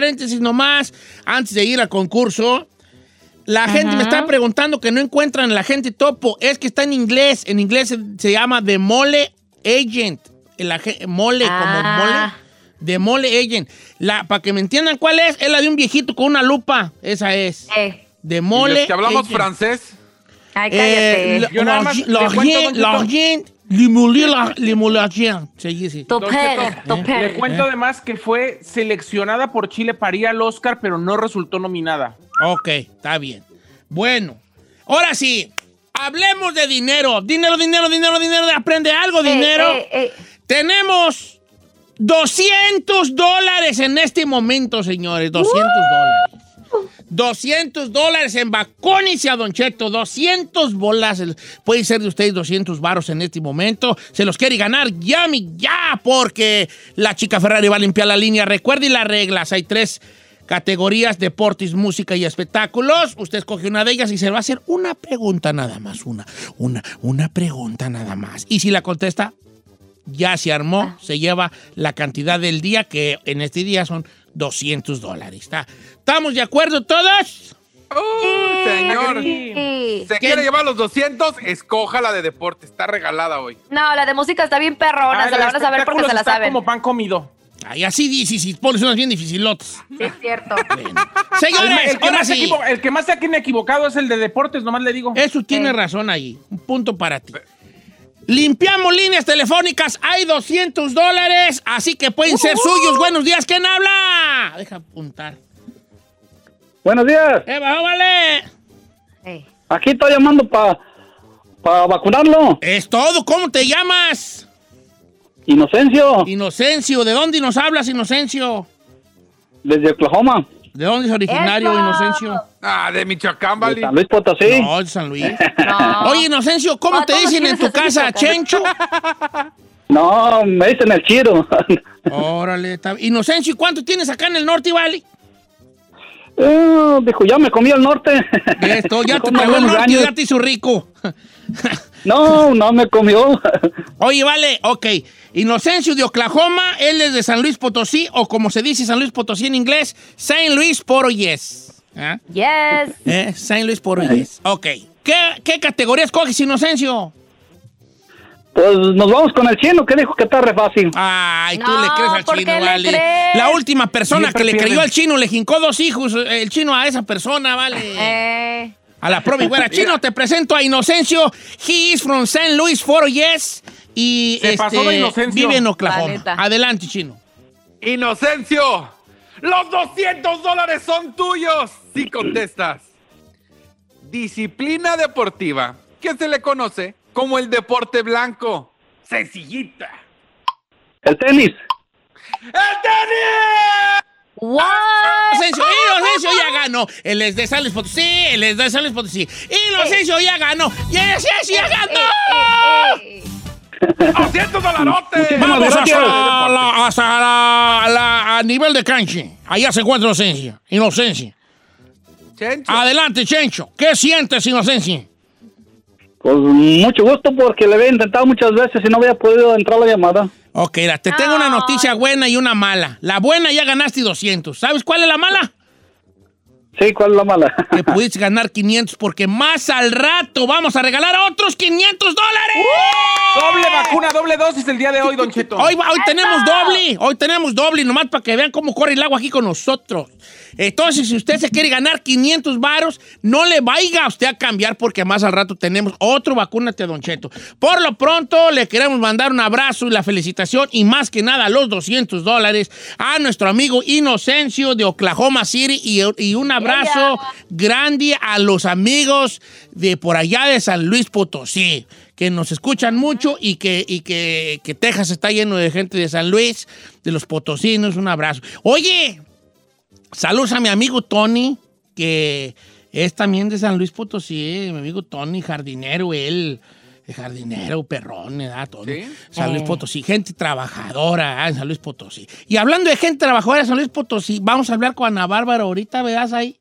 paréntesis nomás antes de ir al concurso. La gente me está preguntando que no encuentran la gente topo. Es que está en inglés. En inglés se, se llama The Mole Agent. El aje- mole, como Ah. mole. The Mole Agent. La, para que me entiendan cuál es, es la de un viejito con una lupa. Esa es. Eh, The Y Mole los que hablamos Agent. francés. ay, Eh, cállate. Yo nada más cuento, l'argent. Se dice. Tu Le cuento además que fue seleccionada por Chile para ir al Oscar, pero no resultó nominada. Ok, está bien. Bueno, ahora sí, hablemos de dinero. Dinero, dinero, dinero, dinero. Aprende algo, Eh, dinero. eh, eh, Tenemos 200 dólares en este momento, señores. 200 dólares. 200 dólares en vacúnese a Don Cheto. 200 bolas. El- Puede ser de ustedes 200 varos en este momento. Se los quiere ganar. Llame ya porque la chica Ferrari va a limpiar la línea. Recuerde las reglas. Hay tres categorías, deportes, música y espectáculos. Usted escoge una de ellas y se va a hacer una pregunta nada más. Una, una, una pregunta nada más. Y si la contesta, ya se armó, se lleva la cantidad del día, que en este día son 200 dólares. ¿Está? ¿Estamos de acuerdo todos? ¡Uh, señor! sí. ¿Se quiere llevar los 200? Escoja la de deporte. Está regalada hoy. No, la de música está bien perrona, Ah, se la van a saber porque se la está saben. como pan comido. Ay, así dices, si pones unas bien dificilotas. Sí, es cierto. Bueno. El, Señores, el que ahora más se sí. equivo- el que más se ha equivocado es el de deportes, nomás le digo. Eso tiene Eh. razón ahí. Un punto para ti. Limpiamos líneas telefónicas. Hay 200 dólares, así que pueden ser suyos. Buenos días, ¿quién habla? Deja apuntar. Buenos días. ¡Eh, bajó, vale! Aquí estoy llamando para vacunarlo. Es todo. ¿Cómo te llamas? Inocencio, Inocencio. ¿De dónde nos hablas, Inocencio? desde Oklahoma, ¿De dónde es originario, ¡Eso! Inocencio? Ah, de Michoacán, de Vali. San Luis Potosí. No, de San Luis. No. Oye, Inocencio, ¿cómo Ah, te dicen en tu casa? ¿Chencho? No, me dicen el chiro. Órale, está bien. Inocencio, ¿y cuánto tienes acá en el Norte, Valley? Eh, dijo, ya me comí el norte. Esto, ya te tragó el norte ya te hizo rico. No, no me comió. Oye, vale, ok. Inocencio de Oklahoma, él es de San Luis Potosí, o como se dice San Luis Potosí en inglés, Saint Louis Poroyes. ¿Ah? Yes. ¿Eh? Saint Louis Poroyes. Ok. ¿Qué, ¿Qué categoría escoges, Inocencio? Pues nos vamos con el chino que dijo que está re fácil. Ay, tú No, le crees al ¿por chino, vale. crees? La última persona Siempre que le creyó al chino le jincó dos hijos, el chino a esa persona, vale. Eh, A la promi güera. Chino, te presento a Inocencio. He is from St. Louis, Fort Yes. Y Se este, pasó de Inocencio. vive en La Oklahoma. Adelante, Chino. Inocencio, los 200 dólares son tuyos si contestas. Disciplina deportiva que se le conoce como el deporte blanco. Sencillita. El tenis. ¡El tenis! What? Inocencio, Inocencio ya ganó. Él es de San Luis Potosí, él es de San Luis Potosí. Inocencio ya ganó. ¡Inocencio ya ganó! Eh, eh, eh. 200 dolarotes. Vamos hasta, la, hasta la- la- a nivel de cancha. Allá se encuentra Inocencia. Inocencia. Chencho. Adelante, Chencho. ¿Qué sientes, Inocencia? Pues mucho gusto porque le había intentado muchas veces y no había podido entrar la llamada. Ok, la- te tengo una noticia buena y una mala. La buena ya ganaste 200. ¿Sabes cuál es la mala? Sí, ¿cuál es la mala? Que pudiste ganar 500 porque más al rato vamos a regalar otros 500 dólares. Doble vacuna, doble dosis el día de hoy, Don Cheto. Hoy, hoy tenemos doble, hoy tenemos doble, nomás para que vean cómo corre el agua aquí con nosotros. Entonces, si usted se quiere ganar 500 varos, no le vaya a usted a cambiar porque más al rato tenemos otro vacúnate, Don Cheto. Por lo pronto, le queremos mandar un abrazo y la felicitación y más que nada los 200 dólares a nuestro amigo Inocencio de Oklahoma City y, y un abrazo grande a los amigos de por allá de San Luis Potosí que nos escuchan mucho y que, y que, que Texas está lleno de gente de San Luis, de los potosinos. Un abrazo. Oye, saludos a mi amigo Tony, que es también de San Luis Potosí, mi amigo Tony, jardinero, él. Jardinero, perrón, ¿verdad? Tony? ¿Sí? San Luis Potosí, gente trabajadora ah, en San Luis Potosí. Y hablando de gente trabajadora en San Luis Potosí, vamos a hablar con Ana Bárbara ahorita, ¿verdad ahí?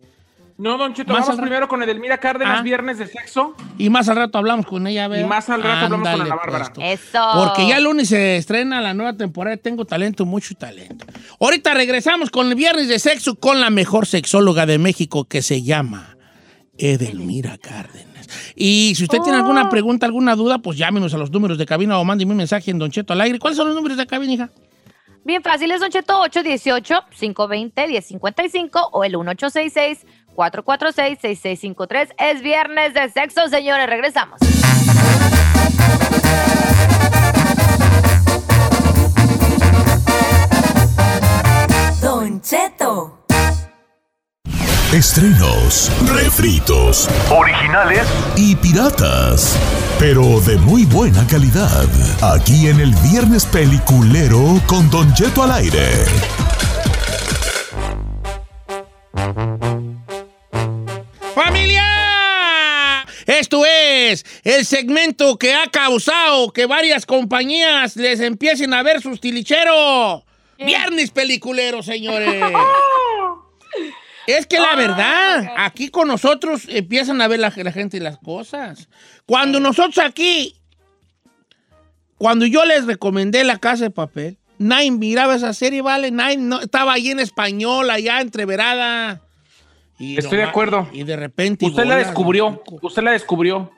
No, Don Cheto, Más vamos primero con Edelmira Cárdenas, Ah. viernes de sexo. Y más al rato hablamos con ella, ¿verdad? Y más al rato hablamos con Ana Bárbara. pues. Eso. Porque ya el lunes se estrena la nueva temporada de Tengo Talento, mucho talento. Ahorita regresamos con el viernes de sexo con la mejor sexóloga de México que se llama Edelmira Cárdenas. Y si usted tiene Oh. alguna pregunta, alguna duda, pues llámenos a los números de cabina o mándeme un mensaje en Don Cheto al aire. ¿Cuáles son los números de cabina, hija? Bien fácil es Don Cheto 818-520-1055 o el 1866-446-6653. Es viernes de sexo, señores. Regresamos. Don Cheto. Estrenos, refritos, originales y piratas. Pero de muy buena calidad. Aquí en el Viernes Peliculero con Don Cheto al aire. ¡Familia! Esto es el segmento que ha causado que varias compañías les empiecen a ver sus tilicheros. Viernes peliculero, señores. Es que la verdad, aquí con nosotros empiezan a ver la, la gente las cosas. Cuando nosotros aquí, cuando yo les recomendé La Casa de Papel, nadie miraba esa serie, ¿vale? Nadie no, estaba ahí en español, allá entreverada. Y Estoy de acuerdo. Y de repente... Usted la descubrió. Usted la descubrió.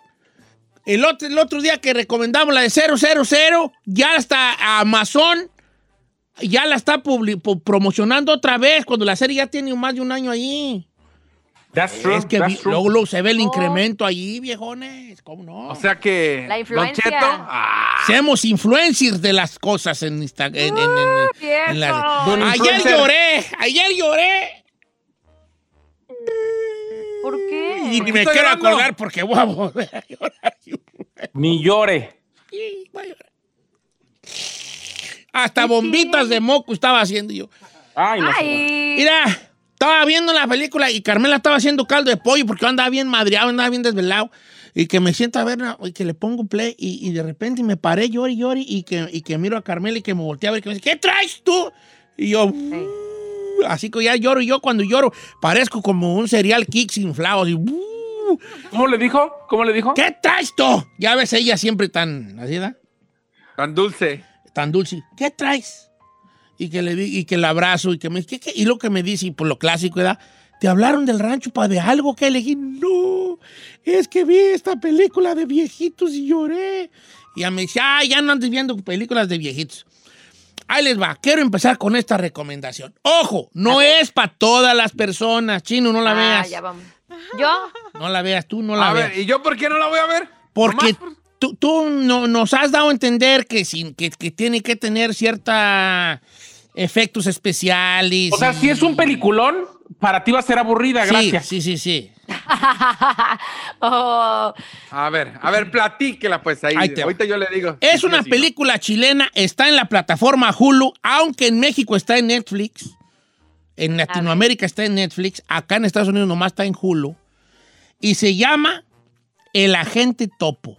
El otro, el otro día que recomendamos la de 000, ya está Amazon, ya la está promocionando otra vez, cuando la serie ya tiene más de un año ahí. That's true. es que that's true. luego, luego se ve el Oh. incremento allí, viejones. ¿Cómo no? O sea que. La influencia. Cheto. ah, Seamos influencers de las cosas en Instagram. En, en- en- en las- Don Ayer lloré, ayer lloré. ¿Por qué? Y ni me quiero llorando? acordar porque voy a volver a llorar. Ni llore. Sí, voy a llorar. Hasta bombitas de moco estaba haciendo yo. Ay, no. Ay. Mira, estaba viendo la película y Carmela estaba haciendo caldo de pollo porque yo andaba bien madreado, andaba bien desvelado. Y que me siento a ver y que le pongo play y, y de repente me paré, llori, llori, y que, y que miro a Carmela y que me volteé a ver y que me dice, ¿qué traes tú? Y yo, Sí. así que ya lloro y yo cuando lloro parezco como un cereal kicks inflado. Así, "Uh, ¿Cómo le dijo? ¿Cómo le dijo? ¿Qué traes tú? Ya ves ella siempre tan, así, ¿da? Tan dulce. Tan dulce. ¿Qué traes? Y que le y que la abrazo y que me ¿qué, qué? y lo que me dice, y por lo clásico era, ¿te hablaron del rancho para de algo que elegí? No, es que vi esta película de viejitos y lloré. Y ya me dice, ah, ya no andes viendo películas de viejitos. Ahí les va, quiero empezar con esta recomendación. Ojo, no es para todas las personas, chino, no la Ah, veas. ya vamos. ¿Yo? No la veas, tú no la A veas. ver, ¿y yo por qué no la voy a ver? Porque por- tú, tú no- nos has dado a entender que, sin, que, que tiene que tener cierta efectos especiales. O sea, y- si es un peliculón, para ti va a ser aburrida, Sí, gracias. Sí, sí, sí. Oh, A ver, a ver, platíquela pues ahí. Ahí. Ahorita yo le digo. Es Sí, una sí, película chilena, está en la plataforma Hulu, aunque en México está en Netflix. En Latinoamérica está en Netflix, acá en Estados Unidos nomás está en Hulu. Y se llama El Agente Topo.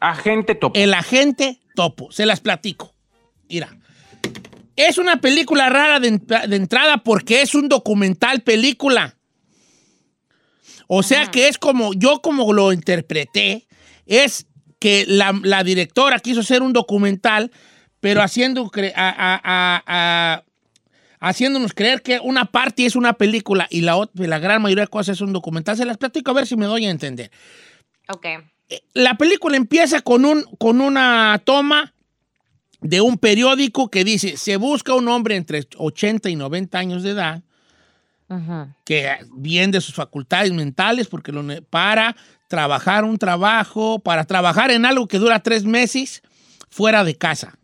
Agente top. El agente topo. Se las platico. Mira. Es una película rara de, en- de entrada porque es un documental película. O sea que es como, yo como lo interpreté, es que la, la directora quiso hacer un documental, pero haciendo cre- a- a- a- a- haciéndonos creer que una parte es una película y la, la gran mayoría de cosas es un documental. Se las platico a ver si me doy a entender ok. La película empieza con, un, con una toma de un periódico que dice, se busca un hombre entre 80 y 90 años de edad que bien de sus facultades mentales porque lo para trabajar un trabajo, para trabajar en algo que dura tres meses fuera de casa.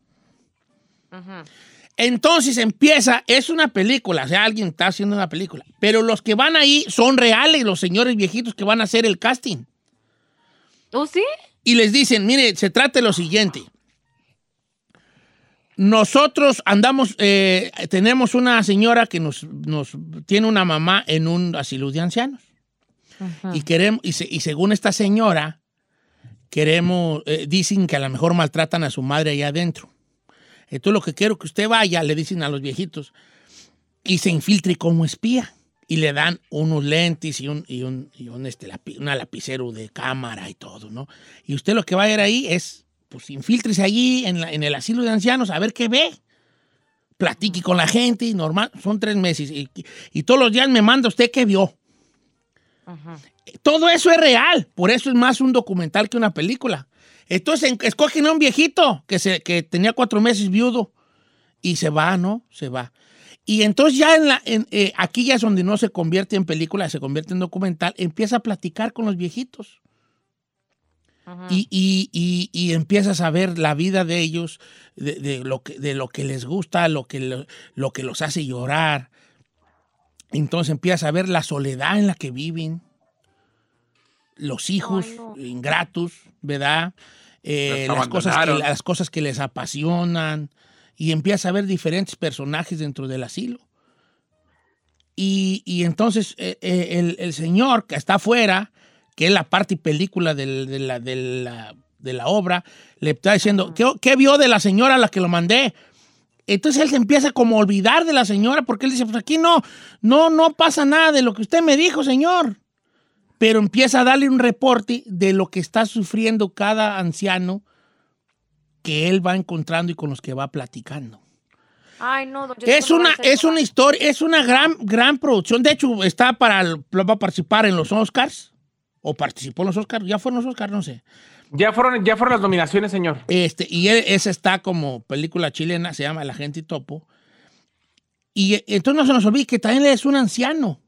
Entonces empieza, es una película, o sea, alguien está haciendo una película, pero los que van ahí son reales, los señores viejitos que van a hacer el casting. ¿Oh, sí? y les dicen, mire, se trata de lo siguiente. Nosotros andamos, eh, tenemos una señora que nos, nos tiene una mamá en un asilo de ancianos. Y queremos, y, se- y según esta señora, queremos, eh, dicen que a lo mejor maltratan a su madre allá adentro. Entonces lo que quiero que usted vaya, le dicen a los viejitos, y se infiltre como espía. Y le dan unos lentes y un, y un, y un, este, lapi- una lapicero de cámara y todo, ¿no? Y usted lo que va a ver ahí es, pues, infíltrese allí en, la- en el asilo de ancianos a ver qué ve. Platique con la gente, y normal, son tres meses. Y, y todos los días me manda usted qué vio. Todo eso es real, por eso es más un documental que una película. Entonces en- escogen a un viejito que, se, que tenía cuatro meses viudo y se va, ¿no? Se va. Y entonces ya en la, en, eh, aquí ya es donde no se convierte en película, se convierte en documental, empieza a platicar con los viejitos. Y, y- y- y empiezas a ver la vida de ellos, de, de lo, que, de lo que les gusta, lo que, lo, lo que los hace llorar. Entonces empiezas a ver la soledad en la que viven, los hijos Ay, no. ingratos, ¿verdad? Eh, las, cosas que, las cosas que les apasionan. Y empiezas a ver diferentes personajes dentro del asilo. Y, y entonces eh, eh, el, el señor que está afuera, que es la parte y película del- de, la, de la- de la obra, le está diciendo, ¿qué, qué vio de la señora a la que lo mandé? Entonces él se empieza como a olvidar de la señora porque él dice, pues aquí no, no, no pasa nada de lo que usted me dijo, señor. Pero empieza a darle un reporte de lo que está sufriendo cada anciano que él va encontrando y con los que va platicando. Ay, no, don Es no una, ser es una historia, es una gran, gran producción. De hecho, está para, el- va a participar en los Oscars. O participó en los Oscars. Ya fueron los Oscars, no sé. Ya fueron, ya fueron las nominaciones, señor. Este, y él- esa está como película chilena, se llama La gente y topo. Y entonces no se nos olvide que también es un anciano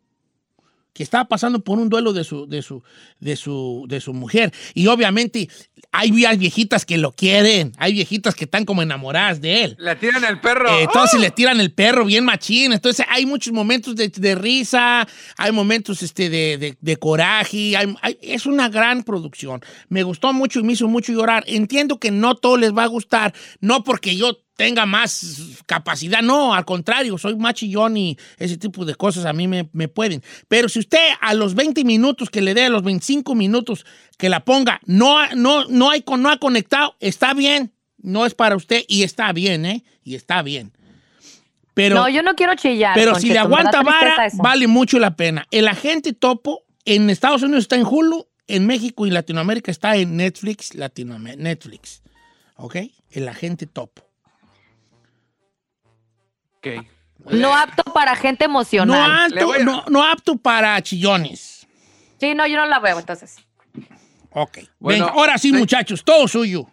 que estaba pasando por un duelo de su, de su, de su, de su mujer. Y obviamente hay vie- viejitas que lo quieren, hay viejitas que están como enamoradas de él. Le tiran el perro. Eh, entonces le tiran el perro bien machín. Entonces hay muchos momentos de, de risa, hay momentos este, de, de- de coraje. hay- hay- es una gran producción. Me gustó mucho y me hizo mucho llorar. Entiendo que no todo les va a gustar, no porque yo tenga más capacidad, no, al contrario, soy más chillón y ese tipo de cosas a mí me, me pueden. Pero si usted a los 20 minutos que le dé, a los 25 minutos que la ponga, no, ha- no, no, hay, con- no ha conectado, está bien, no es para usted y está bien, ¿eh? Y está bien. Pero, No, yo no quiero chillar. pero si le aguanta vara, vale mucho la pena. El agente topo en Estados Unidos está en Hulu, en México y Latinoamérica está en Netflix, Latinoamérica, Netflix. ¿Ok? El agente topo. Ok. No apto para gente emocional. A- no, no apto para chillones. Sí, no, yo no la veo, entonces. Ok. Bueno, Venga, ahora sí, muchachos, todo suyo.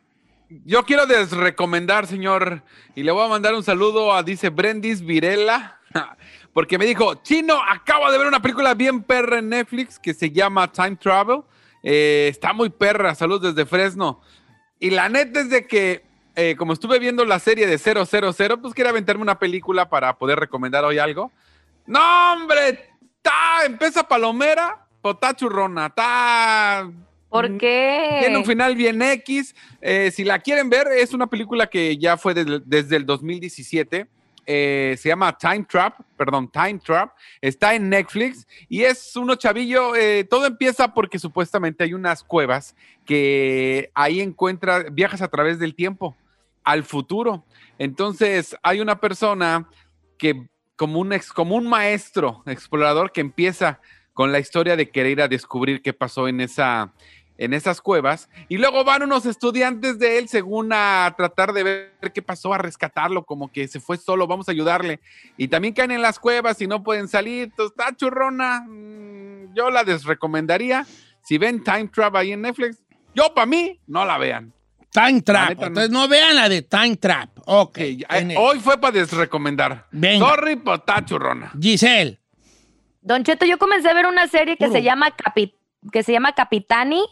Yo quiero desrecomendar, señor, y le voy a mandar un saludo a, dice Brendis Virela, porque me dijo, Chino, acabo de ver una película bien perra en Netflix que se llama Time Travel. Eh, está muy perra, saludos desde Fresno. Y la neta es de que, eh, como estuve viendo la serie de 000, pues quería aventarme una película para poder recomendar hoy algo. No, hombre, está, empieza palomera, pero está churrona, está ¿Por qué? tiene un final bien X. Eh, si la quieren ver, es una película que ya fue desde, desde el 2017. Eh, se llama Time Trap, perdón, Time Trap. Está en Netflix y es uno chavillo. eh, todo empieza porque supuestamente hay unas cuevas que ahí encuentras, viajas a través del tiempo al futuro. Entonces hay una persona que como un ex, como un maestro explorador que empieza con la historia de querer ir a descubrir qué pasó en esa en esas cuevas y luego van unos estudiantes de él según a tratar de ver qué pasó a rescatarlo como que se fue solo vamos a ayudarle. Y también caen en las cuevas y no pueden salir. Está churrona. Mm, yo la desrecomendaría. Si ven Time Trap ahí en Netflix yo para mí no la vean Time Trap. neta. Entonces no vean la de Time Trap. Ok. Hoy fue para desrecomendar Venga. sorry pero está churrona Giselle. Don Cheto, yo comencé a ver una serie que Puro. se llama que se llama Capitani.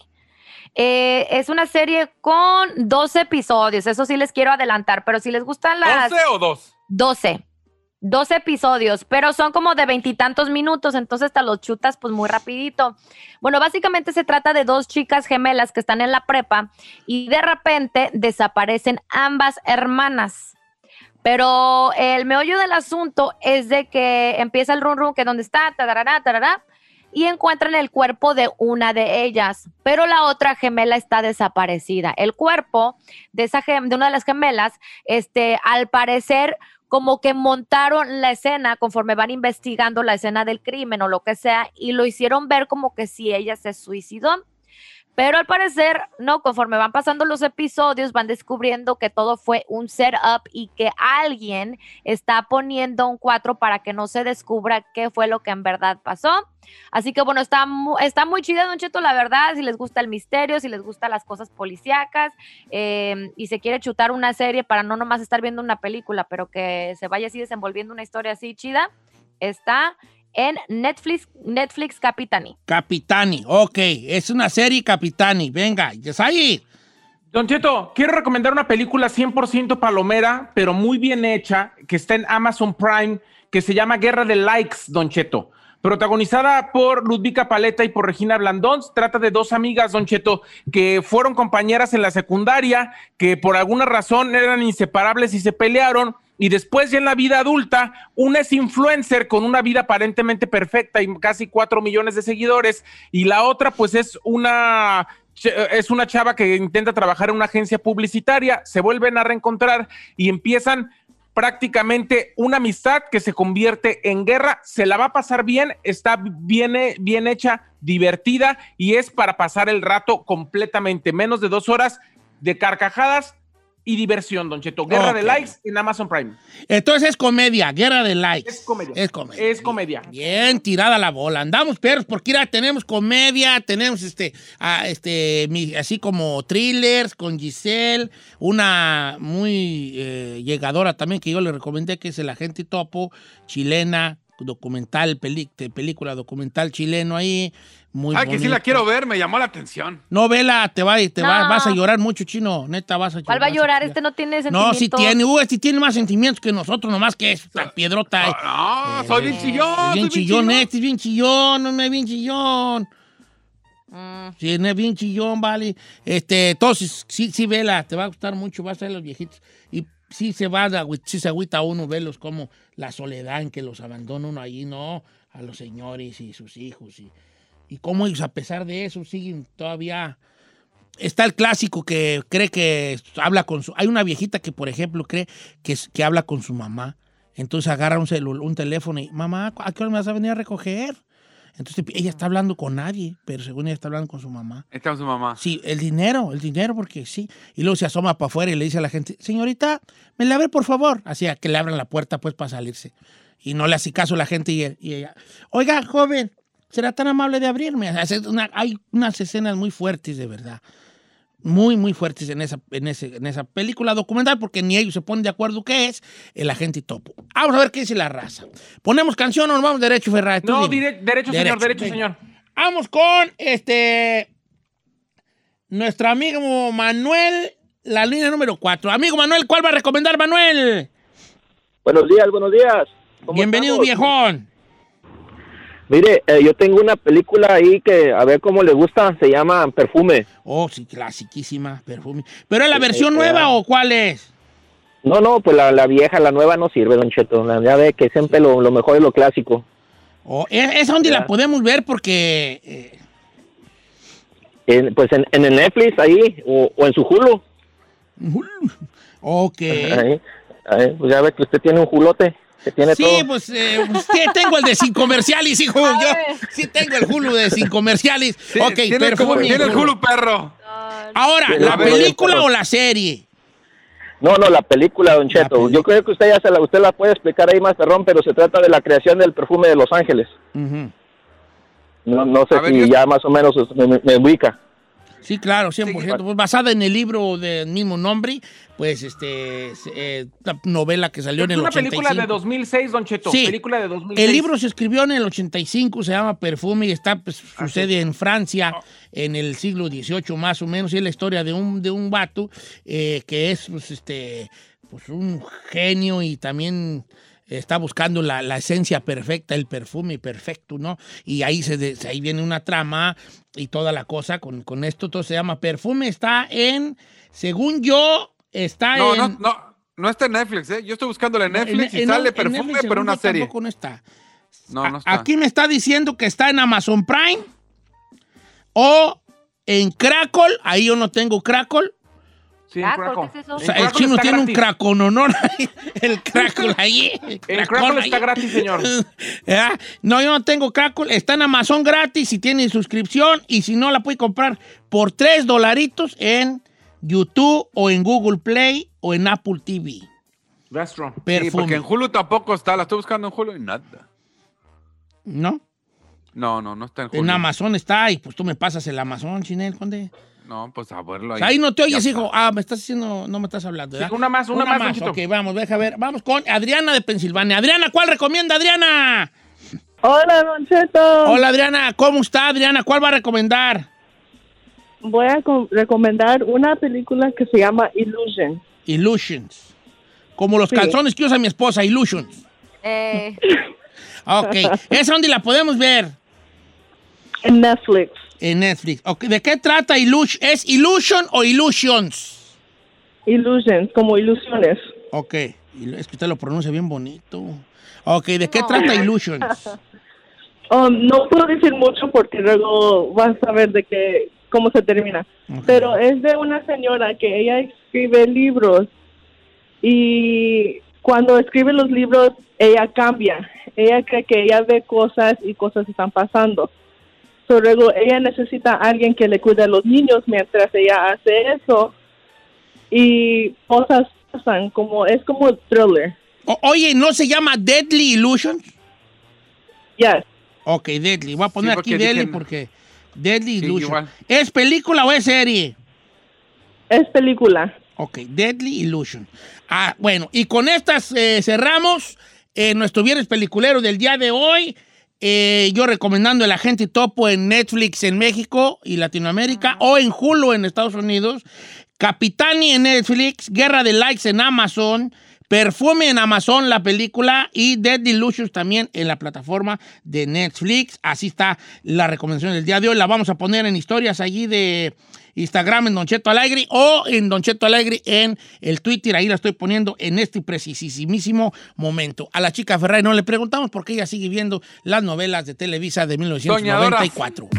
Eh, es una serie con 12 episodios, eso sí les quiero adelantar, pero si les gustan las 12 o 2 12, 12 episodios, pero son como de veintitantos minutos, entonces te los chutas pues muy rapidito. Bueno, básicamente se trata de dos chicas gemelas que están en la prepa y de repente desaparecen ambas hermanas. Pero el meollo del asunto es de que empieza el run run que donde está, tarará, tarará, y encuentran el cuerpo de una de ellas, pero la otra gemela está desaparecida. El cuerpo de esa de una de las gemelas, este, al parecer como que montaron la escena conforme van investigando la escena del crimen o lo que sea y lo hicieron ver como que si ella se suicidó. Pero al parecer, no, conforme van pasando los episodios, van descubriendo que todo fue un setup y que alguien está poniendo un 4 para que no se descubra qué fue lo que en verdad pasó. Así que bueno, está, está muy chida, Don Cheto, la verdad, si les gusta el misterio, si les gustan las cosas policíacas eh, y se quiere chutar una serie para no nomás estar viendo una película, pero que se vaya así desenvolviendo una historia así chida, está en Netflix, Netflix Capitani. Capitani, ok. Es una serie Capitani. Venga, ahí. Don Cheto, quiero recomendar una película 100% palomera, pero muy bien hecha, que está en Amazon Prime, que se llama Guerra de Likes, Don Cheto. Protagonizada por Ludvika Paleta y por Regina Blandón. Trata de dos amigas, Don Cheto, que fueron compañeras en la secundaria, que por alguna razón eran inseparables y se pelearon. Y después ya en la vida adulta, una es influencer con una vida aparentemente perfecta y casi cuatro millones de seguidores. Y la otra pues es una es una chava que intenta trabajar en una agencia publicitaria, se vuelven a reencontrar y empiezan prácticamente una amistad que se convierte en guerra, se la va a pasar bien, está bien, eh, bien hecha, divertida y es para pasar el rato completamente, menos de dos horas de carcajadas y diversión, Don Cheto. Guerra de likes en Amazon Prime. Entonces es comedia, guerra de likes. Es comedia. Es comedia. Es comedia. Bien tirada la bola. Andamos perros porque tenemos comedia, tenemos este, este, mi- así como thrillers con Giselle, una muy eh, llegadora también que yo le recomendé que es el agente topo, chilena, documental, peli- de película documental chileno ahí. Muy Ah, que sí la bonito. quiero ver, me llamó la atención. No, vela, te, va, te va- No. vas a llorar mucho, chino. Neta, vas a ¿Cuál va a llorar? Este no tiene No, sentimientos. sí tiene, uh, este tiene más sentimientos que nosotros, nomás que es la piedrota. eh. Ah, no, soy bien chillón. Es bien soy chillón, este es bien chillón, no es bien chillón. Mm. Sí, no es bien chillón, vale. Este, entonces, sí, sí, vela, te va a gustar mucho, vas a ver los viejitos. Y sí se va, sí se agüita uno, verlos como la soledad en que los abandona uno ahí, ¿no? A los señores y sus hijos. Y, y cómo ellos, a pesar de eso, siguen todavía... Está el clásico que cree que habla con su... Hay una viejita que, por ejemplo, cree que, que habla con su mamá. Entonces agarra un, celu- un teléfono y, mamá, ¿a qué hora me vas a venir a recoger? Entonces ella está hablando con nadie, pero según ella está hablando con su mamá. Esta es su mamá. Sí, el dinero, el dinero, porque sí. Y luego se asoma para afuera y le dice a la gente, señorita, me la abre por favor. Así a que le abran la puerta pues para salirse. Y no le hace caso la gente y, y ella, oiga, joven, ¿será tan amable de abrirme? Hay unas escenas muy fuertes, de verdad. Muy, muy fuertes en esa, en, ese, en esa película documental, porque ni ellos se ponen de acuerdo qué es el agente topo. Vamos a ver qué dice la raza. ¿Ponemos canción o nos vamos derecho, Ferrari? No, dire- derecho, señor, derecho, venga. señor. Vamos con este. Nuestro amigo Manuel, la línea número 4. Amigo Manuel, ¿cuál va a recomendar, Manuel? Buenos días, buenos días. ¿Cómo Bienvenido, estamos? viejón. Mire, eh, yo tengo una película ahí que a ver cómo le gusta, se llama Perfume. Oh, sí, clasiquísima, perfume. ¿Pero es la versión sí, nueva o cuál es? No, no, pues la, la vieja, la nueva no sirve, Don Cheto. La- Ya ve que siempre lo, lo mejor es lo clásico. Oh, ¿es, es donde Ya. la podemos ver porque. eh, En- pues en, en el Netflix ahí, o, o en su Hulu. ok. Ahí, ahí, pues ya ve que usted tiene un julote, que tiene Sí, todo. pues eh, sí, tengo el de sin comerciales, hijo. Yo sí tengo el Hulu de sin comerciales. Sí, ok, tiene, el perfume. Hulu- tiene el Hulu, perro. Ahora, Sí, ¿la película o la serie? No, no, la película, Don Cheto. película. Yo creo que usted ya se la, usted la puede explicar ahí más perrón, pero se trata de la creación del perfume de Los Ángeles. No, no sé A ver, si yo- ya más o menos me, me- me ubica. Sí, claro, 100%. Sí. Pues basada en el libro del mismo nombre, pues este, es, eh, una novela que salió en Es el una 85. película de 2006, Don Cheto. Sí. Película de 2006. El libro se escribió en el 85, se llama Perfume y está, pues, sucede en Francia en el siglo XVIII más o menos. Y es la historia de un, de un vato eh, que es pues, este, pues, un genio y también está buscando la, la esencia perfecta, el perfume perfecto, ¿no? Y ahí, se de- ahí viene una trama y toda la cosa con, con esto. Todo se llama Perfume. Está en, según yo, está No, en... no, no. No está en Netflix, ¿eh? Yo estoy buscándole en Netflix en- y en- sale en perfume, Netflix, pero una serie. tampoco no está. No, no está. Aquí me está diciendo que está en Amazon Prime o en Crackle. Ahí yo no tengo Crackle. Sí, en Crackle, Crackle. ¿qué es eso? O En sea, el chino tiene un gratis. cracononón ahí. El crackle ahí. el cracón Crackle está ahí. gratis, señor. ¿Ya? No, yo no tengo crackle. Está en Amazon gratis si tiene suscripción. Y si no, la puede comprar por 3 dolaritos en YouTube o en Google Play o en Apple TV. That's true. Sí, porque en Hulu tampoco está. La estoy buscando en Hulu y nada. ¿No? No, no, no está en Hulu. En Amazon está y pues tú me pasas el Amazon, Chinel, Conde. No, pues a verlo O ahí. ahí no te oyes, hijo. Ah, me estás diciendo, no me estás hablando, ¿verdad? Sí, una más, una más. Ok, vamos, deja ver. Vamos con Adriana de Pensilvania. Adriana, ¿cuál recomienda, Adriana? Hola, Don Cheto. Hola, Adriana. ¿Cómo está, Adriana? ¿Cuál va a recomendar? Voy a co- recomendar una película que se llama Illusion. Illusions. Como los Sí. calzones que usa mi esposa, Illusions. Eh, Ok. ¿Esa dónde la podemos ver? En Netflix. En Netflix. Ok, ¿De qué trata Illusion? ¿Es Illusion o Illusions? Illusions, como ilusiones. Ok. Es que usted lo pronuncia bien bonito. Ok, ¿de qué No. trata Illusions? Um, no puedo decir mucho porque luego vas a ver de qué, cómo se termina. Pero es de una señora que ella escribe libros y cuando escribe los libros ella cambia. Ella cree que ella ve cosas y cosas están pasando. So, luego ella necesita a alguien que le cuide a los niños mientras ella hace eso y cosas pasan como es como thriller. O- oye, ¿no se llama Deadly Illusions? Yes. Ok, Deadly. Voy a poner Sí, aquí porque Deadly porque... Deadly Sí, igual. ¿Es película o es serie? Es película. Ok, Deadly Illusion. Ah, bueno, y con estas eh, cerramos eh, nuestro viernes peliculero del día de hoy. Eh, yo recomendando el agente topo en Netflix en México y Latinoamérica o en Hulu en Estados Unidos. Capitani en Netflix, Guerra de Likes en Amazon, Perfume en Amazon, la película, y Dead Illusions también en la plataforma de Netflix. Así está la recomendación del día de hoy. La vamos a poner en historias allí de Instagram en Don Cheto Alegre o en Don Cheto Alegre en el Twitter. Ahí la estoy poniendo en este precisísimo momento. A la chica Ferrari no le preguntamos porque ella sigue viendo las novelas de Televisa de 1994.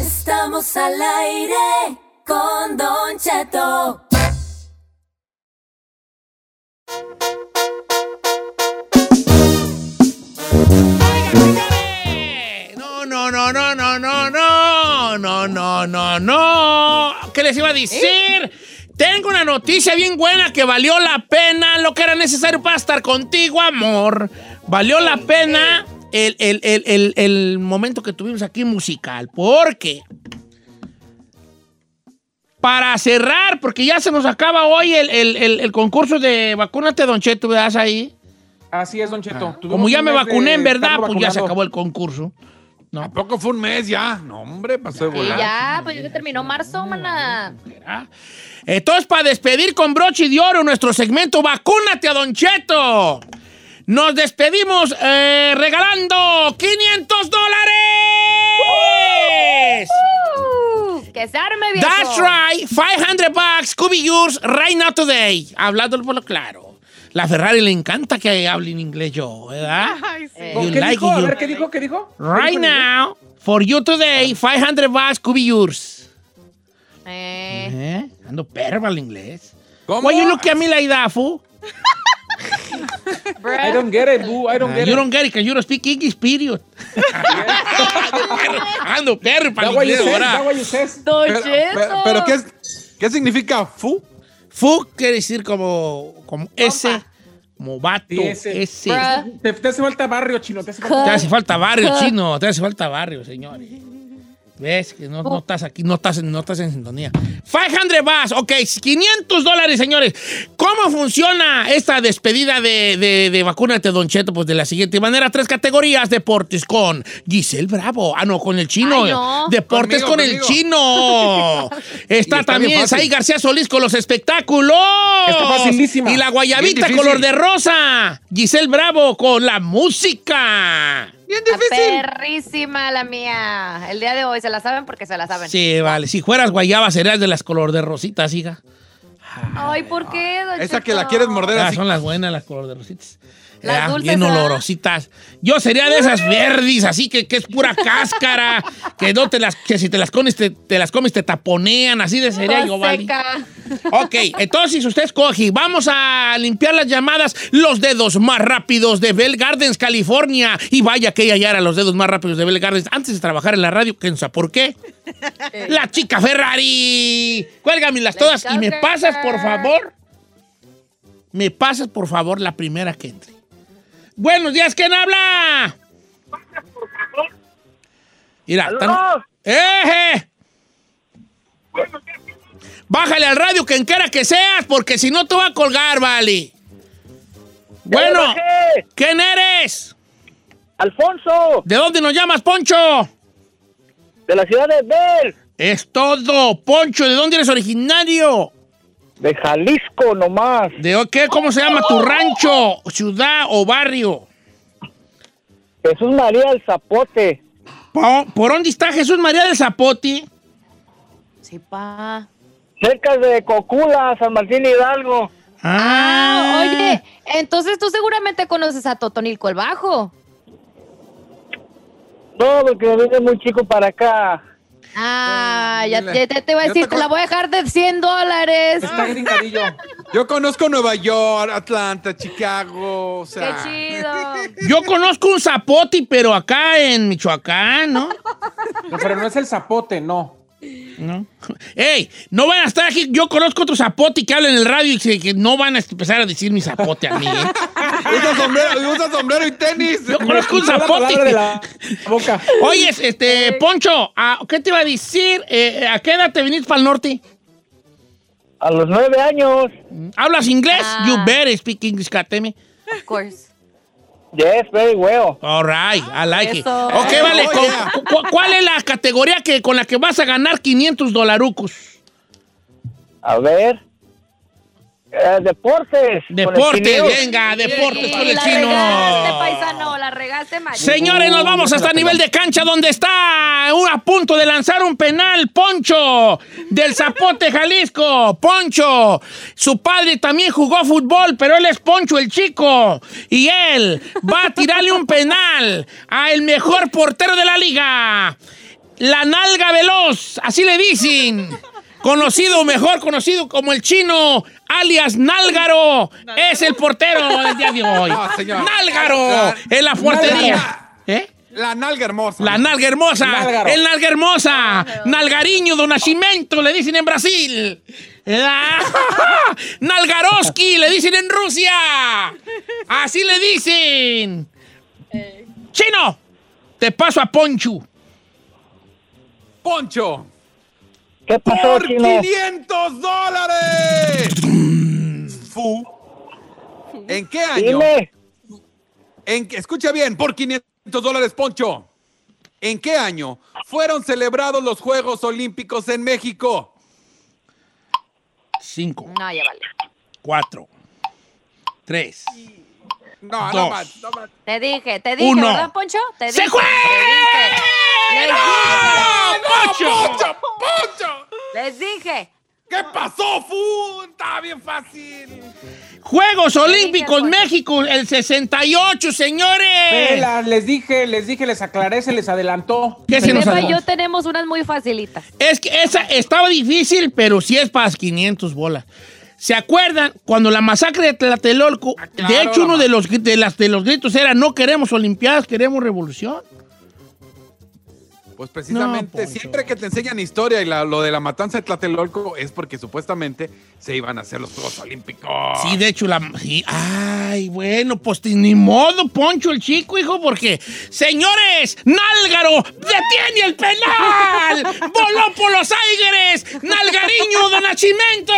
Estamos al aire con Don Cheto. Les iba a decir? Tengo una noticia bien buena que valió la pena lo que era necesario para estar contigo, amor. Valió la pena el, el- el- el- el momento que tuvimos aquí musical. Porque para cerrar, porque ya se nos acaba hoy el, el- el- el concurso de Vacúnate, Don Cheto, ¿verdad ahí? Así es, Don Cheto. Tuvimos Como ya me vacuné, en verdad, pues ya se acabó el concurso. ¿A poco fue un mes ya? No, hombre, pasó de volar. ya, pues ya se terminó marzo. ¿verdad? Entonces, para despedir con broche de oro nuestro segmento Vacúnate a Don Cheto, nos despedimos eh, regalando 500 dólares. Uh, que se arme bien. That's right, 500 bucks, could be yours right now today. Hablando por lo claro. La Ferrari le encanta que hable en inglés yo, ¿verdad? ¿Con You ¿Qué like dijo? A you- ver, ¿qué dijo? ¿Qué dijo? ¿Qué Right dijo now, for you today, 500 bucks could be yours. Eh, ¿Eh? Ando perro al inglés. ¿Cómo? Why you look at me like that, fool? I don't get it, boo. I don't Ah, get you it. don't get it, 'cause you don't speak English, period. Ando perro para el you inglés ahora. you Pero, Cheto. pero- pero ¿qué, es- ¿qué significa fu? Fu quiere decir como, como ese, como vato, Sí, ese. ese. Bruh. Te, te hace falta barrio, chino. Te hace falta... Te hace falta barrio, chino, te hace falta barrio, señores. ¿Ves? Que no, no estás aquí, no estás, en- no estás en sintonía. 500 vas, ok, 500 dólares, señores. ¿Cómo funciona esta despedida de, de, de Vacúnate, Don Cheto? Pues de la siguiente manera, tres categorías. Deportes con Giselle Bravo. Ah, no, con el chino. Ay, no. Deportes Conmigo, con el chino. Está también. Sai García Solís con los espectáculos. Está facilísima. Y la guayabita color de rosa. Giselle Bravo con la música. Bien Está perrísima la mía. El día de hoy se la saben porque se la saben. Sí, vale. Si fueras guayaba, serías de las color de rositas, hija. Ay, ¿por qué, don Esa que la quieres morder Ah, así. son las buenas, las color de rositas. Las dulces, bien olorositas. Yo sería de esas verdes, así que, que es pura cáscara, que no te las, que si te las comes, te, te las comes, te taponean, así de sería yo, vale. Ok, entonces usted escoge. Vamos a limpiar las llamadas los dedos más rápidos de Bell Gardens, California. Y vaya que ella ya era los dedos más rápidos de Bell Gardens antes de trabajar en la radio. ¿Quién sabe por qué? La chica Ferrari. Cuélgamelas todas y me pasas, por favor. Me pasas, por favor, la primera que entre. Buenos días, ¿quién habla? Mira, tan- ¡Eje! Bájale al radio quien quiera que seas, porque si no te va a colgar, vale. Bueno! ¿quién eres? Alfonso, ¿De dónde nos llamas, Poncho? de la ciudad de Bell, Es todo. Poncho, ¿de dónde eres originario? De Jalisco nomás. ¿De qué? ¿Cómo se llama tu rancho, ciudad o barrio? Jesús María el Zapote. Po- ¿Por dónde está Jesús María del Zapote? Sí, pa. Cerca de Cocula, San Martín Hidalgo. Ah, oye, entonces tú seguramente conoces a Totonilco el Bajo. No, porque vine muy chico para acá. Ah, ya, ya te, te iba a decir, te te la voy a dejar de 100 dólares. Está gringadillo. Yo conozco Nueva York, Atlanta, Chicago, o Qué sea. chido. Yo conozco un zapote, pero acá en Michoacán, ¿no? No, pero no es el zapote, no. ¿No? ¡Ey! No van a estar aquí. Yo conozco otro zapote que habla en el radio y que, que no van a empezar a decir mi zapote a mí, ¿eh? Usa sombrero, usa sombrero y tenis. Yo conozco un zapote. de la boca. Oye, este, Poncho, ¿a- ¿qué te iba a decir? Eh, ¿A qué edad te viniste para el norte? A los nueve años. ¿Hablas inglés? Ah. You better speak English, Kateme. Of course. Yes, very well. All right, I like it. Eso. Ok, Eh, vale. con- yeah. cu- ¿Cuál es la categoría que, con la que vas a ganar 500 dolarucos? A ver. Eh, deportes. con el Deporte, chineo. venga, deportes con el la chino. regaste, paisano, la regaste, macho. Señores, nos vamos hasta nivel de cancha donde está a punto de lanzar un penal Poncho del Zapote, Jalisco. Poncho, su padre también jugó fútbol, pero él es Poncho el chico. Y él va a tirarle un penal a el mejor portero de la liga. La nalga veloz, así le dicen. Conocido, mejor conocido como el chino, alias Nálgaro. Es el portero del día de hoy. No, señor. Nálgaro en la portería. ¿Eh? La nalga hermosa. La nalga hermosa. Nálgaro. El nalga hermosa. Nalgariño do Nascimento, le dicen en Brasil. Nalgaroski, le dicen en Rusia. Así le dicen. Chino, te paso a Ponchu. Poncho. ¿Qué pasó, ¡Por chino? 500 dólares! Fu. ¿En qué año? Dime. En, escucha bien, por 500 dólares, Poncho. ¿En qué año fueron celebrados los Juegos Olímpicos en México? Cinco, No, ya vale. cuatro, tres. No, Dos. no más, no más. Te dije, te dije, Uno. ¿verdad, Poncho? Te ¡Se dije, fue! te dije. ¡Poncho! ¡Poncho! ¡Poncho! Les dije, dije. ¿Qué pasó, Fu? Está bien fácil. Juegos Olímpicos. México, el 68, señores. Pelas, les dije, les dije, les aclaré, se les adelantó. ¿Qué se nos adelantó? yo tenemos unas muy facilitas. Es que esa estaba difícil, pero sí es para las 500 bolas. ¿Se acuerdan cuando la masacre de Tlatelolco? Ah, claro, de hecho, uno de los, de, las, de los gritos era no queremos Olimpiadas, queremos revolución. Pues precisamente, No, siempre que te enseñan historia y la- lo de la matanza de Tlatelolco es porque supuestamente se iban a hacer los Juegos Olímpicos. Sí, de hecho, la. sí, ay, bueno, pues ni modo, Poncho el chico, hijo, porque. Señores, Nálgaro detiene el penal. Voló por los aires. Nalgariño de Nacimiento.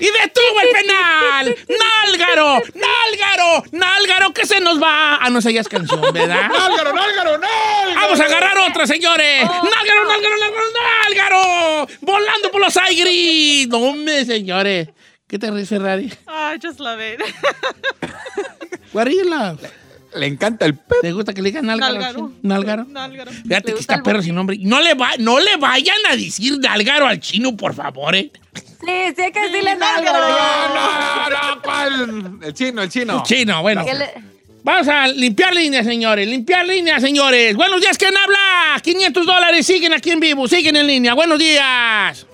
Y detuvo el penal. Nálgaro, Nálgaro, Nálgaro, que se nos va. Ah, no sé, ya es canción, ¿verdad? ¡Nálgaro, Nálgaro, Nálgaro! Vamos a agarrar otra, señores. Nálgaro, Nálgaro, Nálgaro, Nálgaro. Volando por los aires. No, hombre, señores. ¿Qué te ríes, Ferrari? I just love it. What do you love? Le encanta el pe... ¿Te gusta que le digan Nálgaro? Nálgaro. Nálgaro. Nálgaro. Fíjate que está el perro sin nombre. No le, va, no le vayan a decir Nálgaro al chino, por favor, ¿eh? Sí, sí, que sí le Álvaro. No, no, ¿cuál? El chino, el chino. Chino, bueno. Vamos a limpiar líneas, señores. Limpiar líneas, señores. Buenos días, ¿quién habla? 500 dólares. Siguen aquí en vivo. Siguen en línea. Buenos días.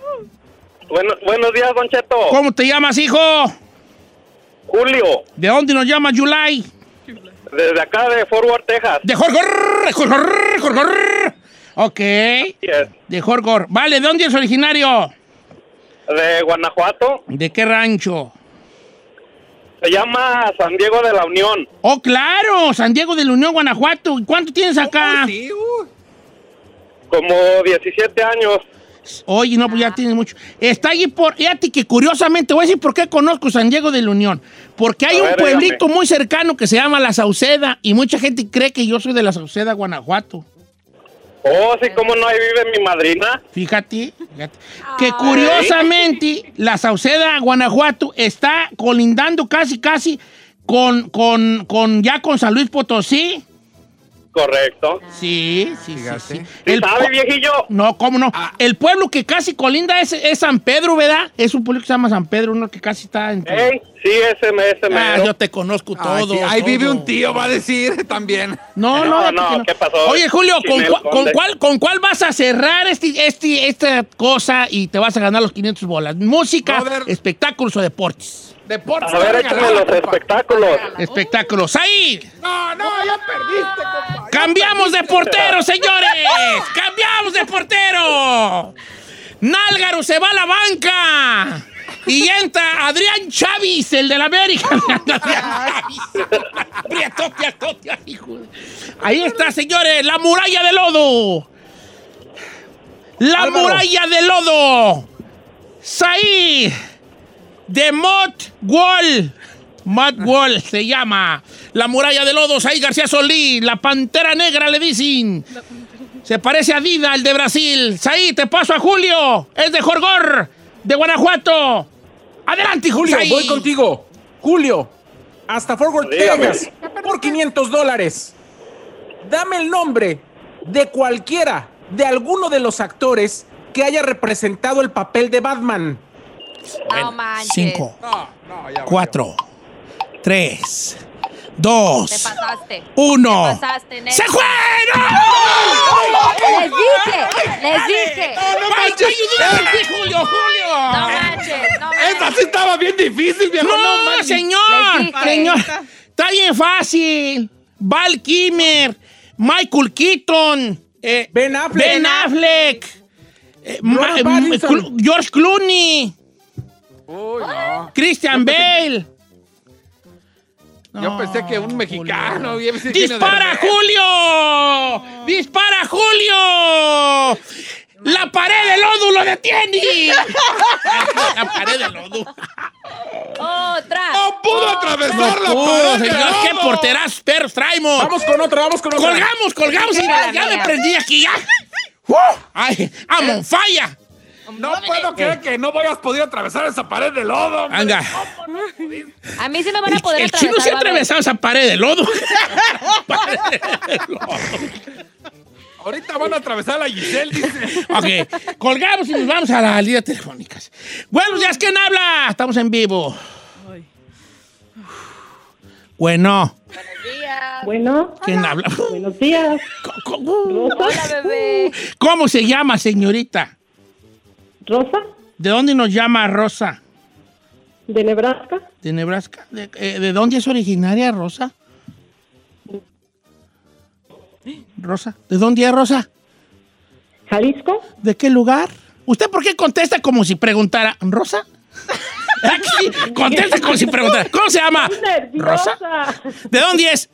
Bueno, buenos días, Don Cheto. ¿Cómo te llamas, hijo? Julio, ¿De dónde nos llama Yulai? desde acá de Fort Worth, Texas. De Jorgor. Jorgor. Jorgor. Ok. Yes. De Jorgor. Vale, ¿de dónde es originario? De Guanajuato. ¿De qué rancho? Se llama San Diego de la Unión. Oh, claro. San Diego de la Unión, Guanajuato. ¿Y cuánto tienes acá? Sí, uh. Como 17 años. Oye, no, pues ya tienes mucho. Está allí por. Fíjate que curiosamente, voy a decir por qué conozco San Diego de la Unión. Porque hay A un ver, pueblito dígame. muy cercano que se llama La Sauceda y mucha gente cree que yo soy de La Sauceda, Guanajuato. Oh, sí, como no, ahí vive mi madrina. Fíjate, fíjate. Que curiosamente La Sauceda, Guanajuato, está colindando casi, casi con, con, con ya con San Luis Potosí. Correcto. Sí, sí, sí, sí. ¿Sí El sabe, viejillo? No, ¿cómo no? Ah. El pueblo que casi colinda es, es San Pedro, ¿verdad? Es un pueblo que se llama San Pedro, uno que casi está en... Ey, sí, ese me, ese Ah, mero. yo te conozco Ay, todo. sí, Ahí todo. vive un tío, va a decir también. No, no, No, no, que ¿qué pasó? Oye, Julio, ¿con, cuál, ¿con cuál vas a cerrar este, este, esta cosa y te vas a ganar los 500 bolas? ¿Música, espectáculos o deportes? Deportes. A ver, échame los compa. espectáculos. Espectáculos. ¡Ahí! No, no, ya perdiste, compa. ¡Cambiamos de portero, señores! ¡Cambiamos de portero! Nálgaro se va a la banca. Y entra Adrián Chávez, el del América. Prietote, atote, hijo de- Ahí está, señores, la muralla de lodo. La Álvaro. muralla de lodo. Saí de Mott Wall. Mott Wall se llama. La muralla de lodo, Saí García Solí. La pantera negra le dicen. Se parece a Dida, el de Brasil. Saí, te paso a Julio. Es de Jorgor, de Guanajuato. Adelante, Julio. Julio, voy contigo. Julio, hasta Fort Worth. Texas, por 500 dólares. Dame el nombre de cualquiera, de alguno de los actores que haya representado el papel de Batman. No manches. Cinco, No, no, ya. cuatro, tres, Te dos, pasaste. uno. Te pasaste, neta. ¡Se fue! ¡No! Les dije, les dije. ¡Ay, te ayudé, sí, Julio, Julio! No manches, no Esta manches. sí estaba bien difícil, viejo. No, manches. señor. Señor. Está bien fácil. Val Kimmer, Michael Keaton, eh, Ben Affleck. Ben Affleck, eh. Clu- George Clooney, Uy, no. Christian Bale. Yo pensé que un mexicano. Julio. ¡Dispara, de- Julio! ¡Dispara, Julio! ¡La pared de lodo lo detiene! ¡La pared de lodo! Otra. ¡No pudo atravesar No la pudo, pared! señor. ¡Qué lodo! porterazos perros traemos! Vamos con otra, vamos con otra. ¡Colgamos, colgamos! y ya, ya me prendí aquí, ya. ¡Ay, I'm on fire! No puedo creer que no vayas podido atravesar esa pared de lodo. hombre. Venga. A mí sí me van a El, poder el chino se ha atravesar, a atravesado esa pared de lodo. Pared de lodo. Ahorita van a atravesar a Giselle, dice. Ok, colgamos y nos vamos a las líneas telefónicas. Buenos días, ¿quién habla? Estamos en vivo. Bueno, Bueno, ¿quién habla? buenos días. ¿Cómo, Hola, bebé. cómo se llama, señorita? Rosa, ¿De dónde nos llama Rosa? de Nebraska. ¿De Nebraska? ¿De, eh, ¿de dónde es originaria Rosa? Rosa, ¿de dónde es Rosa? Jalisco. ¿De qué lugar? ¿Usted por qué contesta como si preguntara, ¿Rosa? ¿Verdad que sí? Contesta como si preguntara, ¿cómo se llama? ¿Rosa? ¿De dónde es?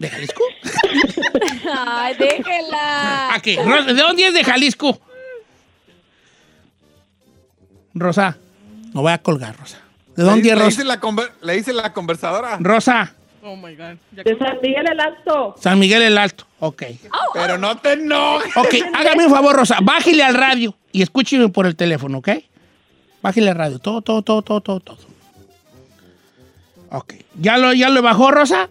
¿De Jalisco? Ay, déjela. Aquí, ¿de dónde es de Jalisco? Rosa, no voy a colgar, Rosa. ¿De dónde le, es le Rosa? hice la conver- le hice la conversadora. Rosa, De San Miguel el Alto. San Miguel el Alto. Ok. Pero no te enojes. Ok, hágame un favor, Rosa. Bájele al radio y escúcheme por el teléfono, ¿ok? Bájele al radio. Todo, todo, todo, todo, todo, todo. Ok. ¿Ya lo, ya lo bajó, Rosa?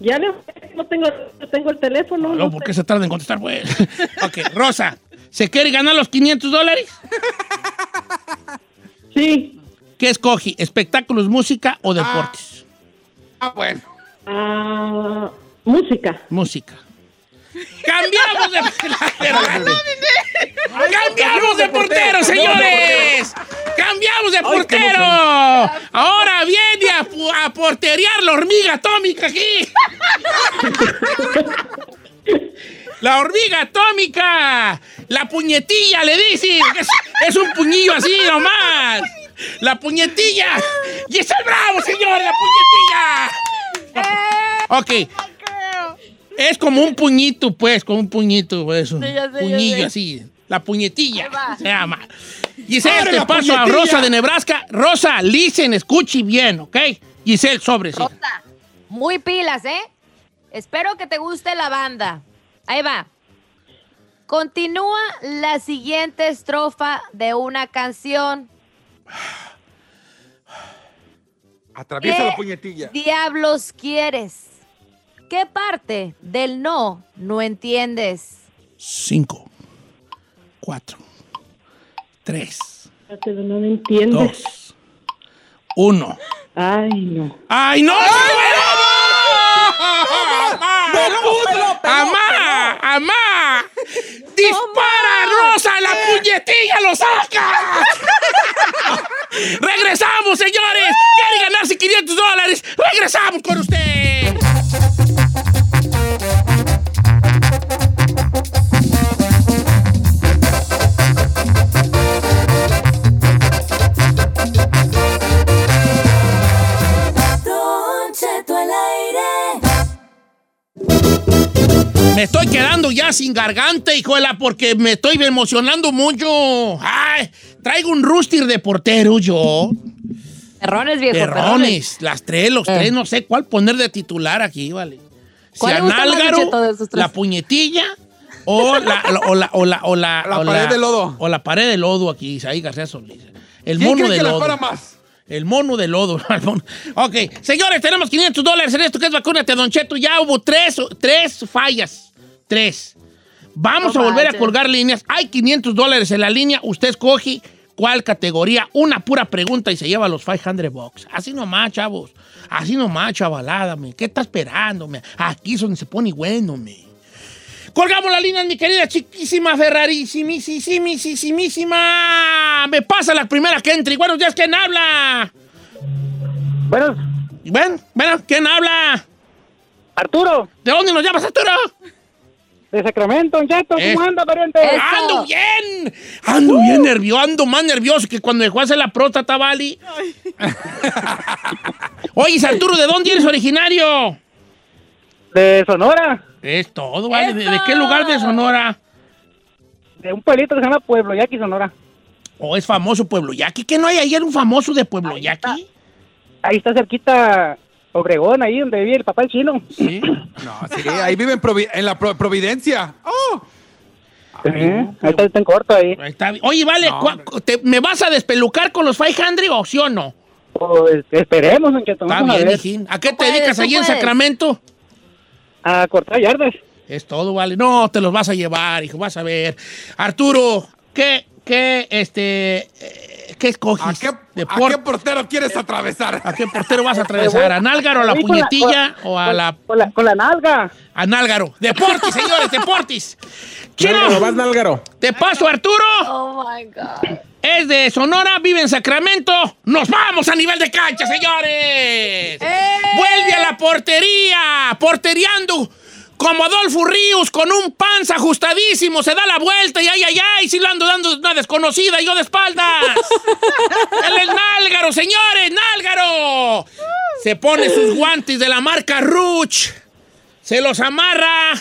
Ya no, no tengo, no tengo el teléfono. No, no ¿por qué se tarda en contestar, güey? ok, Rosa, ¿se quiere ganar los 500 dólares? Sí. ¿Qué escogí? ¿Espectáculos, música o deportes? Ah, bueno. Ah, música. Música. ¡Cambiamos de... ¡Cambiamos de portero, señores! ¡Cambiamos de portero! Ahora viene a, a porterear la hormiga atómica aquí. La hormiga atómica. La puñetilla, le dicen. Es, es un puñillo así nomás. La puñetilla. Y es el bravo, señor, la puñetilla. Ok. Es como un puñito, pues, como un puñito, pues, un puñillo así. La puñetilla se llama. Giselle, ¡Abre te paso a! Rosa de Nebraska. Rosa, listen, escuche bien, ¿ok? Giselle, sobre, sí. Rosa, muy pilas, ¿eh? Espero que te guste la banda. Ahí va. Continúa la siguiente estrofa de una canción. Atraviesa ¿Qué la puñetilla. diablos quieres? ¿Qué parte del no no entiendes? Cinco, cuatro, tres, Pero no me entiendes. dos, uno. Ay, no. ¡Ay, no! ¡Amá! ¡Amá! ¡Dispara, Rosa! ¡La puñetilla lo saca! ¡Regresamos, señores! ¿Quiere ganarse 500 dólares? ¡Regresamos con usted! Me estoy quedando ya sin garganta, hijuela, porque me estoy emocionando mucho. ¡Ay! Traigo un rústir de portero yo. Perrones, viejo. Perrones, las tres, los Eh. tres, no sé cuál poner de titular aquí, vale. Si ¿Cuál le gusta más, Análgaro, la puñetilla o la, o la, o la, o la, La o pared de lodo. O la pared de lodo aquí, ahí García Solís. El ¿Quién mono cree de que la lodo. para más? El mono de lodo. ok, señores, tenemos 500 dólares en esto que es vacúnate, Don Cheto. Ya hubo tres, tres fallas. Tres. Vamos No a volver a colgar líneas. Hay 500 dólares en la línea. Usted escoge cuál categoría. Una pura pregunta y se lleva los 500 bucks. Así nomás, chavos. Así nomás, chavalada, me. ¿Qué está esperando, me? Aquí es donde se pone bueno, me. Colgamos la línea, mi querida chiquísima Ferrarisimísimísimísima. Me pasa la primera que entre. Buenos días, ¿quién habla? Bueno, Bueno, bueno, ¿quién habla? Arturo, ¿De dónde nos llamas, Arturo? de Sacramento, Don Cheto, Eh. ¿cómo anda, pariente? Eso. ¡Ando bien! Ando bien nervioso, ando más nervioso que cuando dejó hacer la próstata, Vali. Oye, Arturo, ¿de dónde eres originario? De Sonora, Es todo, ¿vale? ¿De, de qué lugar de Sonora? de un pueblito que se llama Pueblo Yaqui, Sonora. ¿O es famoso Pueblo Yaqui? ¿Que no hay ayer un famoso de Pueblo Yaqui? Ahí está cerquita Obregón, ahí donde vive el papá el chino. Sí. No, sí, ahí vive en, Provi- en la Pro- Providencia. Oh, ahí está, está en corto ahí. Ahí está. Oye, vale, No, ¿cuá- te- ¿me vas a despelucar con los 500 o sí o no? Pues, esperemos, Don Cheto, Está a bien, ver. hijín. ¿A qué te puedes, dedicas allí en. Sacramento? A cortar yardas. Es todo, vale. No, te los vas a llevar, hijo, vas a ver. Arturo, ¿qué, qué, este, eh, qué escoges? ¿a qué, a Deport- qué portero quieres atravesar? ¿A qué portero vas a atravesar? ¿A Nálgaro, a la Ahí con la- puñetilla con- o a con- la... Con la, con la nalga. a Nálgaro? Deportis, señores, Deportis. Nálgaro, Chino, vas, Nálgaro. te paso, Arturo. Oh my God. Es de Sonora, vive en Sacramento. ¡Nos vamos a nivel de cancha, señores! ¡Vuelve a la portería! ¡Porteriando! Como Adolfo Ríos, con un panza ajustadísimo, se da la vuelta y ay, ay, ay, si lo ando dando una desconocida y yo de espaldas. Él es Nálgaro, señores, Nálgaro. Se pone sus guantes de la marca Ruch, se los amarra.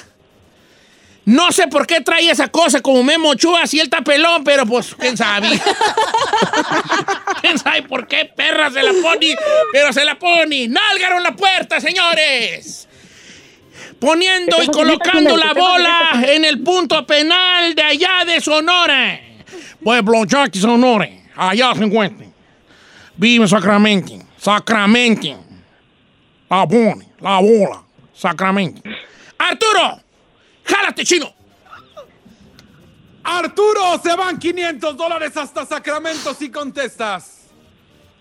No sé por qué trae esa cosa como Memo Ochoa si él está pelón, pero pues, quién sabe. quién sabe por qué perra se la pone, pero se la pone. Nálgaro en la puerta, señores. Poniendo y colocando la bola en el punto penal de allá de Sonora. Pueblo Jackie Sonora, allá se encuentra. Vive Sacramento, Sacramento. La bola, la bola, Sacramento. Arturo, jálate, chino. Arturo, se van 500 dólares hasta Sacramento si contestas.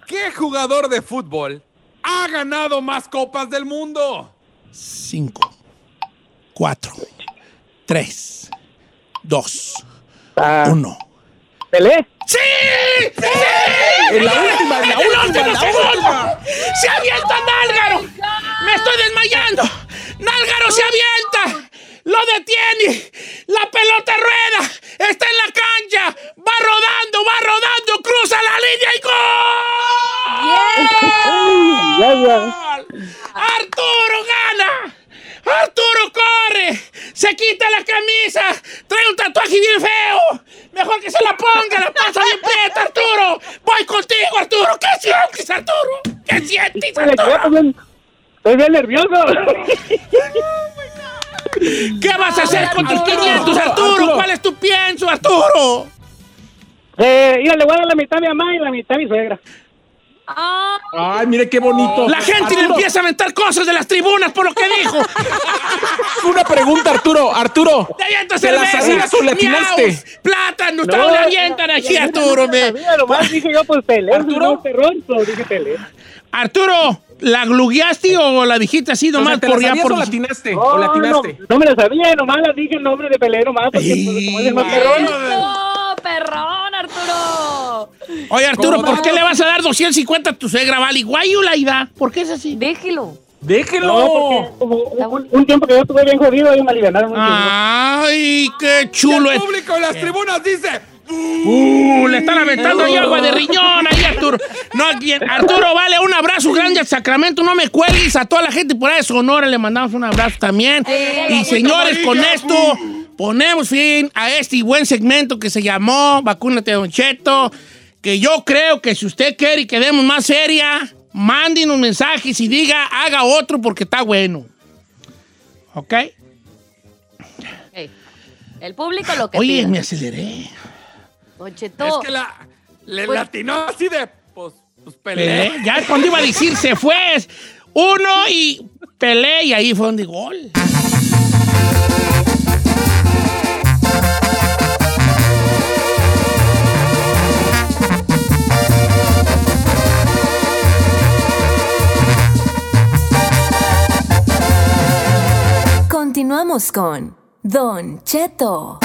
¿Qué jugador de fútbol ha ganado más copas del mundo? Cinco, cuatro, tres, dos, Ah, uno. ¿Pelé? ¡Sí! ¡Sí! En la última, en la ¡El última, en la segundo! ¡Se avienta Nálgaro! ¡Me estoy desmayando! ¡Nálgaro se avienta! ¡Lo detiene! ¡La pelota rueda! ¡Está en la cancha! ¡Va rodando, va rodando! ¡Cruza la línea y gol! ¡Gol! ¡Arturo gana! ¡Arturo corre! ¡Se quita la camisa! ¡Trae un tatuaje bien feo! ¡Mejor que se la ponga! ¡La pasa bien prieta, Arturo! ¡Voy contigo, Arturo! ¿Qué sientes, Arturo? ¿Qué sientes, Arturo? Estoy bien nervioso. ¿Qué vas a hacer con tus Arturo, 500, Arturo? ¿Cuál es tu pienso, Arturo? Eh, mira, le voy a dar la mitad a mi mamá y la mitad a mi suegra. Ah, Ay, mire qué bonito. La gente le empieza a aventar cosas de las tribunas por lo que dijo. Una pregunta, Arturo. Arturo. ¡Te avientas ¿Te la cerveza! sabías o le atinaste? miaus, ¡Plátano! ¡Todo le avientan aquí, Arturo! me. Mira, nomás dije yo, pues Pelé. Arturo. Pues dije. Arturo, ¿la glugueaste o la dijiste así O nomás sea, ¿te por la ya sabías por... o la atinaste? ¿O la No, no, no me la sabía, nomás la dije el nombre de Pelé, nomás, porque pues, como es el más perrón. perrón, Arturo. Oye, Arturo, ¿Cómo? ¿por qué le vas a dar 250 a tu suegra, Vale? Guayu la ida. ¿Por qué es así? Déjelo. Déjelo. No, porque un, un tiempo que yo estuve bien jodido, ellos me chingo. ¡Ay, qué Y chulo el es! público en las tribunas dice... Uh, le están aventando ahí agua de riñón ahí, Arturo. No, Arturo, vale, un abrazo grande a Sacramento. No me cuelgues a toda la gente por ahí de Sonora. Le mandamos un abrazo también. Y señores, con esto ponemos fin a este buen segmento que se llamó Vacúnate, Don Cheto. Que yo creo que si usted quiere que demos más seria, mándenos mensajes y diga, haga otro porque está bueno. ¿Ok? El público lo que Oye, pida. me aceleré. Don Cheto, Es que la, le Pues- latinó así de... Pues, pues Pelé. Pelé. Ya cuando iba a decir se fue. Uno y Pelé y ahí fue donde gol. Continuamos con Don Cheto.